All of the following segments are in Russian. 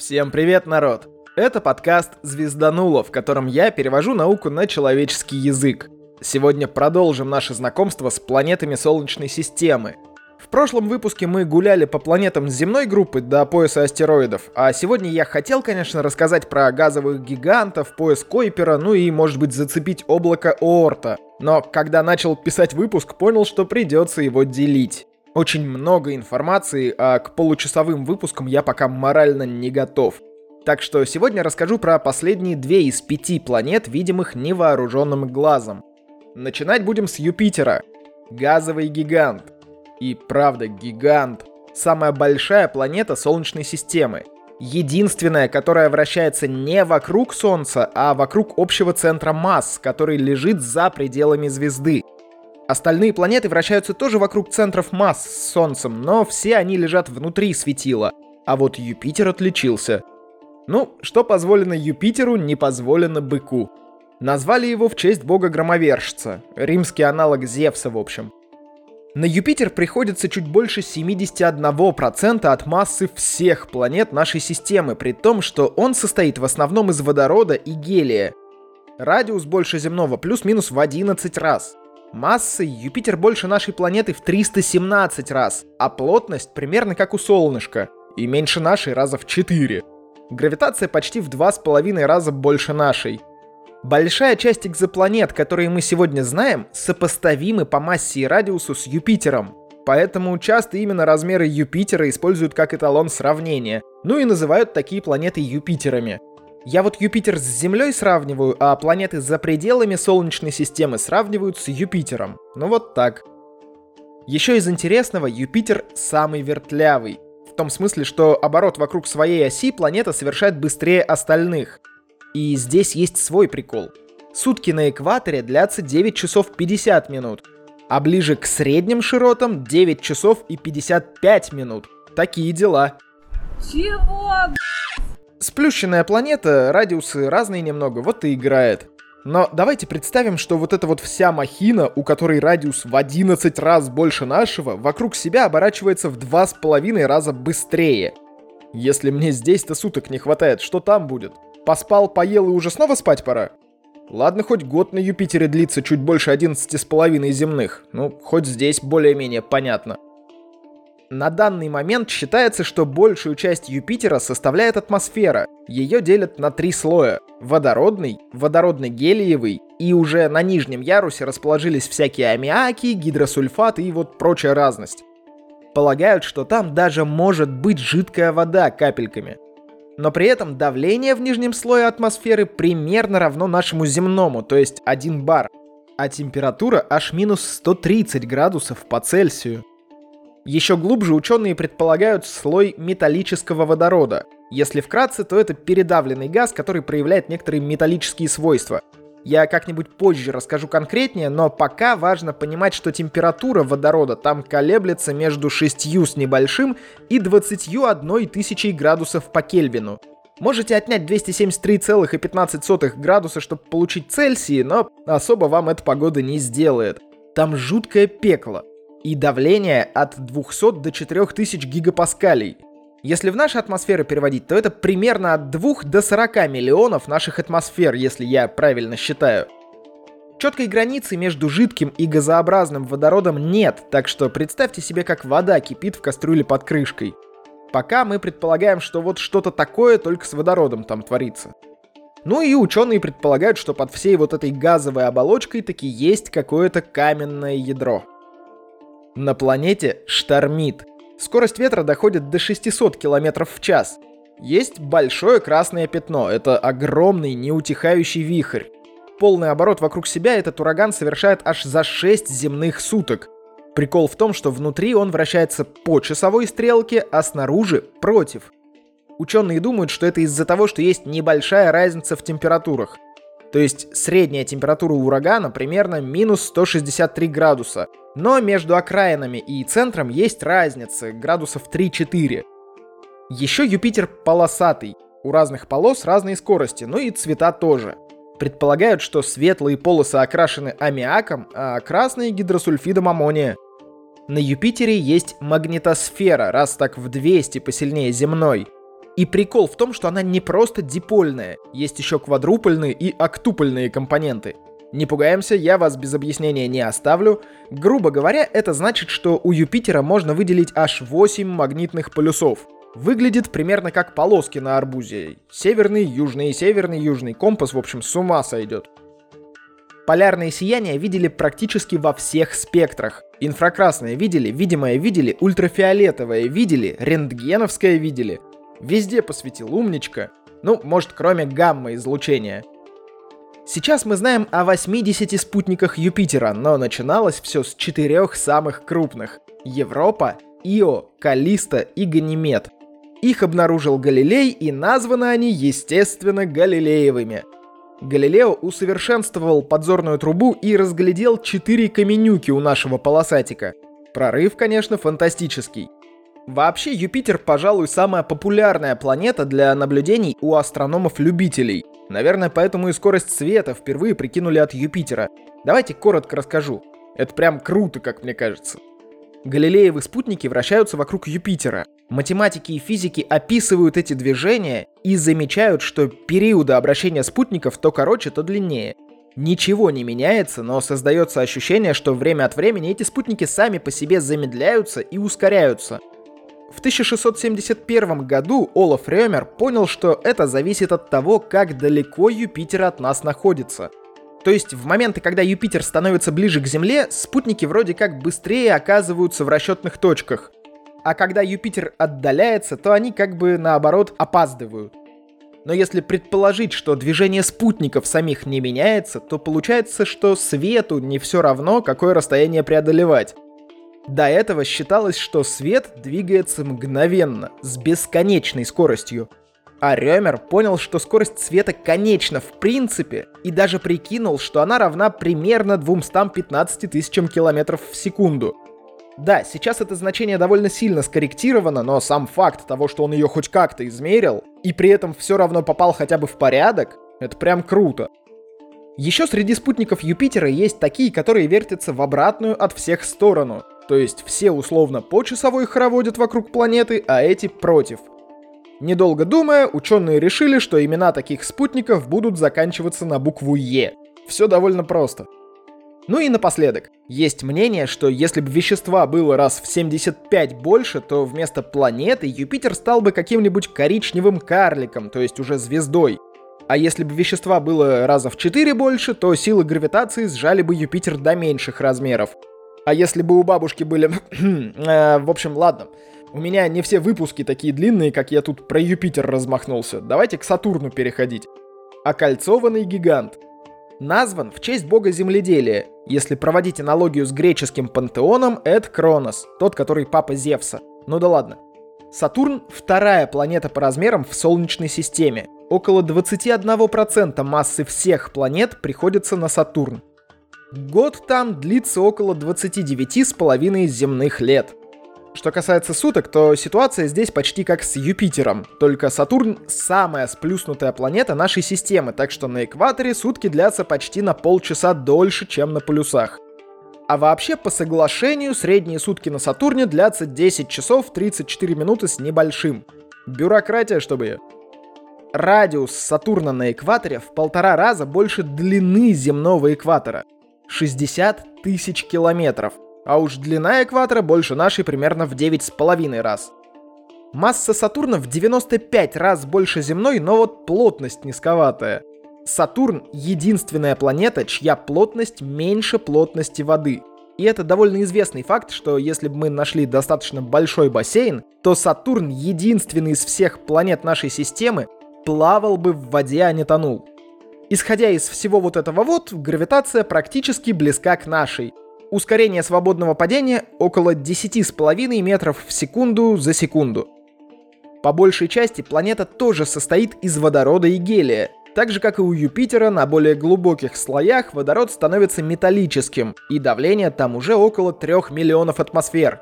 Всем привет, народ! Это подкаст «Звездануло», в котором я перевожу науку на человеческий язык. Сегодня продолжим наше знакомство с планетами Солнечной системы. В прошлом выпуске мы гуляли по планетам земной группы до пояса астероидов, а сегодня я хотел, конечно, рассказать про газовых гигантов, пояс Койпера, ну и, может быть, зацепить облако Оорта. Но когда начал писать выпуск, понял, что придется его делить. Очень много информации, а к получасовым выпускам я пока морально не готов. Так что сегодня расскажу про последние две из пяти планет, видимых невооруженным глазом. Начинать будем с Юпитера. Газовый гигант. И правда, гигант. Самая большая планета Солнечной системы. Единственная, которая вращается не вокруг Солнца, а вокруг общего центра масс, который лежит за пределами звезды. Остальные планеты вращаются тоже вокруг центров масс с Солнцем, но все они лежат внутри светила. А вот Юпитер отличился. Ну, что позволено Юпитеру, не позволено быку. Назвали его в честь бога-громовержца, римский аналог Зевса в общем. На Юпитер приходится чуть больше 71% от массы всех планет нашей системы, при том, что он состоит в основном из водорода и гелия. Радиус больше земного плюс-минус в 11 раз. Массой Юпитер больше нашей планеты в 317 раз, а плотность примерно как у солнышка, и меньше нашей раза в 4. Гравитация почти в 2,5 раза больше нашей. Большая часть экзопланет, которые мы сегодня знаем, сопоставимы по массе и радиусу с Юпитером. Поэтому часто именно размеры Юпитера используют как эталон сравнения, ну и называют такие планеты Юпитерами – я вот Юпитер с Землей сравниваю, а планеты за пределами Солнечной системы сравнивают с Юпитером. Ну вот так. Еще из интересного, Юпитер самый вертлявый. В том смысле, что оборот вокруг своей оси планета совершает быстрее остальных. И здесь есть свой прикол. Сутки на экваторе длятся 9 часов 50 минут, а ближе к средним широтам 9 часов и 55 минут. Такие дела. Чего, Сплющенная планета, радиусы разные немного, вот и играет. Но давайте представим, что вот эта вот вся махина, у которой радиус в 11 раз больше нашего, вокруг себя оборачивается в 2,5 раза быстрее. Если мне здесь-то суток не хватает, что там будет? Поспал, поел и уже снова спать пора? Ладно, хоть год на Юпитере длится чуть больше 11,5 земных. Ну, хоть здесь более-менее понятно. На данный момент считается, что большую часть Юпитера составляет атмосфера. Ее делят на три слоя. Водородный, водородно-гелиевый и уже на нижнем ярусе расположились всякие аммиаки, гидросульфаты и вот прочая разность. Полагают, что там даже может быть жидкая вода капельками. Но при этом давление в нижнем слое атмосферы примерно равно нашему земному, то есть 1 бар. А температура аж минус 130 градусов по Цельсию. Еще глубже ученые предполагают слой металлического водорода. Если вкратце, то это передавленный газ, который проявляет некоторые металлические свойства. Я как-нибудь позже расскажу конкретнее, но пока важно понимать, что температура водорода там колеблется между 6 с небольшим и 21 тысячей градусов по Кельвину. Можете отнять 273,15 градуса, чтобы получить Цельсии, но особо вам эта погода не сделает. Там жуткое пекло и давление от 200 до 4000 гигапаскалей. Если в наши атмосферы переводить, то это примерно от 2 до 40 миллионов наших атмосфер, если я правильно считаю. Четкой границы между жидким и газообразным водородом нет, так что представьте себе, как вода кипит в кастрюле под крышкой. Пока мы предполагаем, что вот что-то такое только с водородом там творится. Ну и ученые предполагают, что под всей вот этой газовой оболочкой таки есть какое-то каменное ядро. На планете штормит. Скорость ветра доходит до 600 км в час. Есть большое красное пятно. Это огромный неутихающий вихрь. Полный оборот вокруг себя этот ураган совершает аж за 6 земных суток. Прикол в том, что внутри он вращается по часовой стрелке, а снаружи против. Ученые думают, что это из-за того, что есть небольшая разница в температурах. То есть средняя температура урагана примерно минус 163 градуса – но между окраинами и центром есть разница, градусов 3-4. Еще Юпитер полосатый. У разных полос разные скорости, ну и цвета тоже. Предполагают, что светлые полосы окрашены аммиаком, а красные гидросульфидом аммония. На Юпитере есть магнитосфера, раз так в 200 посильнее земной. И прикол в том, что она не просто дипольная, есть еще квадрупольные и октупольные компоненты. Не пугаемся, я вас без объяснения не оставлю. Грубо говоря, это значит, что у Юпитера можно выделить аж 8 магнитных полюсов. Выглядит примерно как полоски на арбузе. Северный, южный, северный, южный. Компас, в общем, с ума сойдет. Полярные сияния видели практически во всех спектрах. Инфракрасное видели, видимое видели, ультрафиолетовое видели, рентгеновское видели. Везде посветил умничка. Ну, может, кроме гамма-излучения. Сейчас мы знаем о 80 спутниках Юпитера, но начиналось все с четырех самых крупных. Европа, Ио, Калиста и Ганимед. Их обнаружил Галилей, и названы они, естественно, Галилеевыми. Галилео усовершенствовал подзорную трубу и разглядел четыре каменюки у нашего полосатика. Прорыв, конечно, фантастический. Вообще, Юпитер, пожалуй, самая популярная планета для наблюдений у астрономов-любителей. Наверное, поэтому и скорость света впервые прикинули от Юпитера. Давайте коротко расскажу. Это прям круто, как мне кажется. Галилеевы спутники вращаются вокруг Юпитера. Математики и физики описывают эти движения и замечают, что периоды обращения спутников то короче, то длиннее. Ничего не меняется, но создается ощущение, что время от времени эти спутники сами по себе замедляются и ускоряются. В 1671 году Олаф Рёмер понял, что это зависит от того, как далеко Юпитер от нас находится – то есть в моменты, когда Юпитер становится ближе к Земле, спутники вроде как быстрее оказываются в расчетных точках. А когда Юпитер отдаляется, то они как бы наоборот опаздывают. Но если предположить, что движение спутников самих не меняется, то получается, что свету не все равно, какое расстояние преодолевать. До этого считалось, что свет двигается мгновенно, с бесконечной скоростью. А Рёмер понял, что скорость света конечна в принципе, и даже прикинул, что она равна примерно 215 тысячам километров в секунду. Да, сейчас это значение довольно сильно скорректировано, но сам факт того, что он ее хоть как-то измерил, и при этом все равно попал хотя бы в порядок, это прям круто. Еще среди спутников Юпитера есть такие, которые вертятся в обратную от всех сторону. То есть все условно по часовой хороводят вокруг планеты, а эти против. Недолго думая, ученые решили, что имена таких спутников будут заканчиваться на букву Е. Все довольно просто. Ну и напоследок. Есть мнение, что если бы вещества было раз в 75 больше, то вместо планеты Юпитер стал бы каким-нибудь коричневым карликом, то есть уже звездой. А если бы вещества было раза в 4 больше, то силы гравитации сжали бы Юпитер до меньших размеров. А если бы у бабушки были... э, в общем, ладно. У меня не все выпуски такие длинные, как я тут про Юпитер размахнулся. Давайте к Сатурну переходить. Окольцованный гигант. Назван в честь бога земледелия. Если проводить аналогию с греческим пантеоном, это Кронос, тот, который папа Зевса. Ну да ладно. Сатурн — вторая планета по размерам в Солнечной системе. Около 21% массы всех планет приходится на Сатурн. Год там длится около 29,5 земных лет. Что касается суток, то ситуация здесь почти как с Юпитером, только Сатурн самая сплюснутая планета нашей системы, так что на экваторе сутки длятся почти на полчаса дольше, чем на полюсах. А вообще, по соглашению, средние сутки на Сатурне длятся 10 часов 34 минуты с небольшим. Бюрократия, чтобы ее. Радиус Сатурна на экваторе в полтора раза больше длины земного экватора. 60 тысяч километров – а уж длина экватора больше нашей примерно в 9,5 раз. Масса Сатурна в 95 раз больше земной, но вот плотность низковатая. Сатурн — единственная планета, чья плотность меньше плотности воды. И это довольно известный факт, что если бы мы нашли достаточно большой бассейн, то Сатурн, единственный из всех планет нашей системы, плавал бы в воде, а не тонул. Исходя из всего вот этого вот, гравитация практически близка к нашей, Ускорение свободного падения около 10,5 метров в секунду за секунду. По большей части планета тоже состоит из водорода и гелия. Так же, как и у Юпитера, на более глубоких слоях водород становится металлическим, и давление там уже около 3 миллионов атмосфер.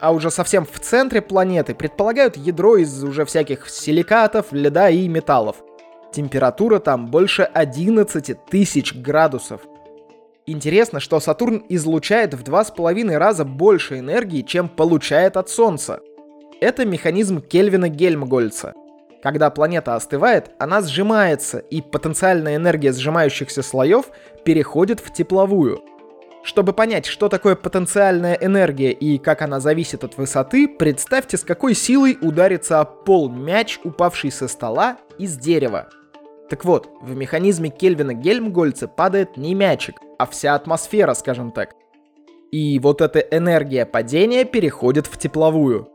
А уже совсем в центре планеты предполагают ядро из уже всяких силикатов, льда и металлов. Температура там больше 11 тысяч градусов. Интересно, что Сатурн излучает в два с половиной раза больше энергии, чем получает от Солнца. Это механизм Кельвина Гельмгольца. Когда планета остывает, она сжимается, и потенциальная энергия сжимающихся слоев переходит в тепловую. Чтобы понять, что такое потенциальная энергия и как она зависит от высоты, представьте, с какой силой ударится о пол мяч, упавший со стола из дерева. Так вот, в механизме Кельвина Гельмгольца падает не мячик, а вся атмосфера, скажем так. И вот эта энергия падения переходит в тепловую.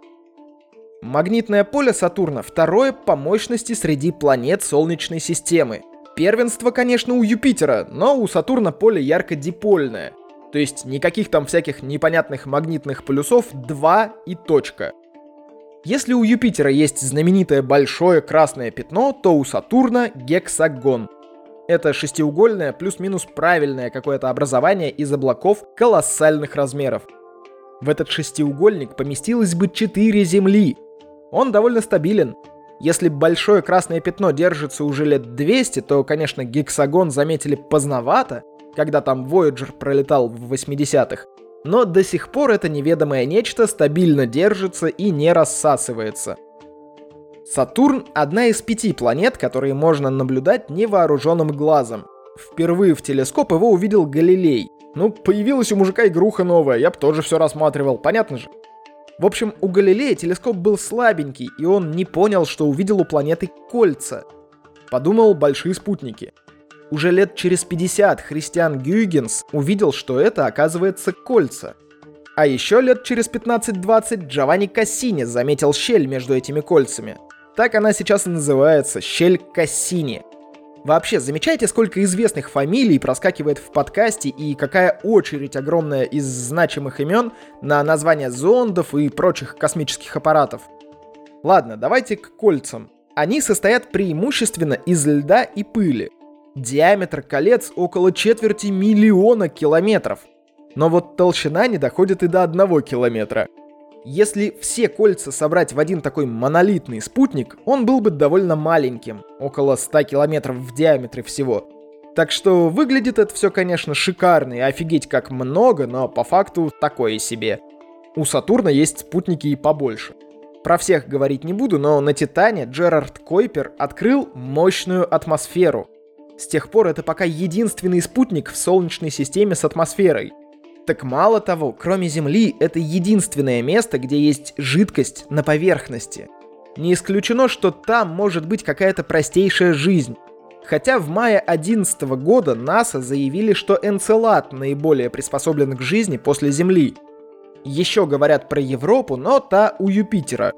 Магнитное поле Сатурна второе по мощности среди планет Солнечной системы. Первенство, конечно, у Юпитера, но у Сатурна поле ярко-дипольное. То есть никаких там всяких непонятных магнитных полюсов, 2 и точка. Если у Юпитера есть знаменитое большое красное пятно, то у Сатурна гексагон. Это шестиугольное плюс-минус правильное какое-то образование из облаков колоссальных размеров. В этот шестиугольник поместилось бы 4 Земли, он довольно стабилен. Если большое красное пятно держится уже лет 200, то, конечно, гексагон заметили поздновато, когда там Voyager пролетал в 80-х. Но до сих пор это неведомое нечто стабильно держится и не рассасывается. Сатурн — одна из пяти планет, которые можно наблюдать невооруженным глазом. Впервые в телескоп его увидел Галилей. Ну, появилась у мужика игруха новая, я бы тоже все рассматривал, понятно же. В общем, у Галилея телескоп был слабенький, и он не понял, что увидел у планеты кольца. Подумал большие спутники. Уже лет через 50 Христиан Гюйгенс увидел, что это оказывается кольца. А еще лет через 15-20 Джованни Кассини заметил щель между этими кольцами. Так она сейчас и называется, щель Кассини – Вообще, замечаете, сколько известных фамилий проскакивает в подкасте и какая очередь огромная из значимых имен на названия зондов и прочих космических аппаратов? Ладно, давайте к кольцам. Они состоят преимущественно из льда и пыли. Диаметр колец около четверти миллиона километров. Но вот толщина не доходит и до одного километра. Если все кольца собрать в один такой монолитный спутник, он был бы довольно маленьким, около 100 километров в диаметре всего. Так что выглядит это все, конечно, шикарно и офигеть как много, но по факту такое себе. У Сатурна есть спутники и побольше. Про всех говорить не буду, но на Титане Джерард Койпер открыл мощную атмосферу. С тех пор это пока единственный спутник в Солнечной системе с атмосферой – так мало того, кроме Земли, это единственное место, где есть жидкость на поверхности. Не исключено, что там может быть какая-то простейшая жизнь. Хотя в мае 2011 года НАСА заявили, что Энцелад наиболее приспособлен к жизни после Земли. Еще говорят про Европу, но та у Юпитера.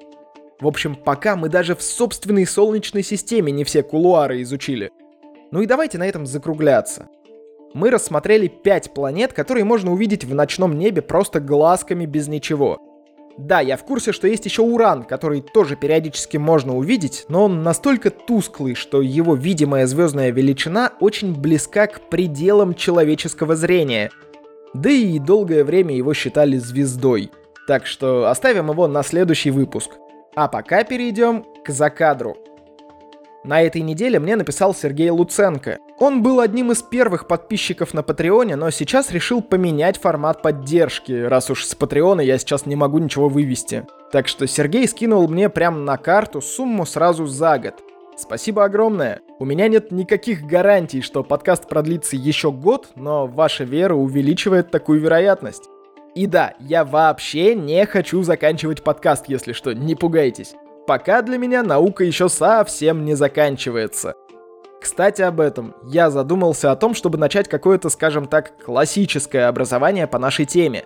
В общем, пока мы даже в собственной Солнечной системе не все кулуары изучили. Ну и давайте на этом закругляться мы рассмотрели 5 планет, которые можно увидеть в ночном небе просто глазками без ничего. Да, я в курсе, что есть еще Уран, который тоже периодически можно увидеть, но он настолько тусклый, что его видимая звездная величина очень близка к пределам человеческого зрения. Да и долгое время его считали звездой. Так что оставим его на следующий выпуск. А пока перейдем к закадру. На этой неделе мне написал Сергей Луценко. Он был одним из первых подписчиков на Патреоне, но сейчас решил поменять формат поддержки, раз уж с Патреона я сейчас не могу ничего вывести. Так что Сергей скинул мне прямо на карту сумму сразу за год. Спасибо огромное. У меня нет никаких гарантий, что подкаст продлится еще год, но ваша вера увеличивает такую вероятность. И да, я вообще не хочу заканчивать подкаст, если что, не пугайтесь. Пока для меня наука еще совсем не заканчивается. Кстати, об этом. Я задумался о том, чтобы начать какое-то, скажем так, классическое образование по нашей теме.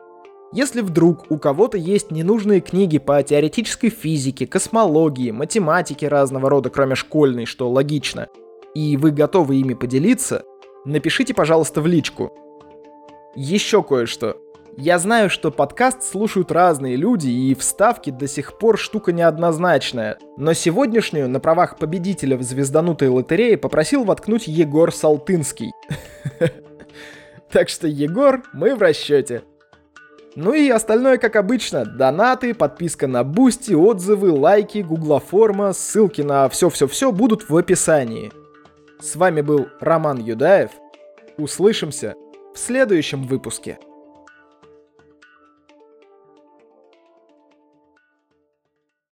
Если вдруг у кого-то есть ненужные книги по теоретической физике, космологии, математике разного рода, кроме школьной, что логично, и вы готовы ими поделиться, напишите, пожалуйста, в личку. Еще кое-что. Я знаю, что подкаст слушают разные люди, и вставки до сих пор штука неоднозначная. Но сегодняшнюю на правах победителя в звезданутой лотерее попросил воткнуть Егор Салтынский. Так что, Егор, мы в расчете. Ну и остальное, как обычно, донаты, подписка на Бусти, отзывы, лайки, гуглоформа, ссылки на все-все-все будут в описании. С вами был Роман Юдаев. Услышимся в следующем выпуске.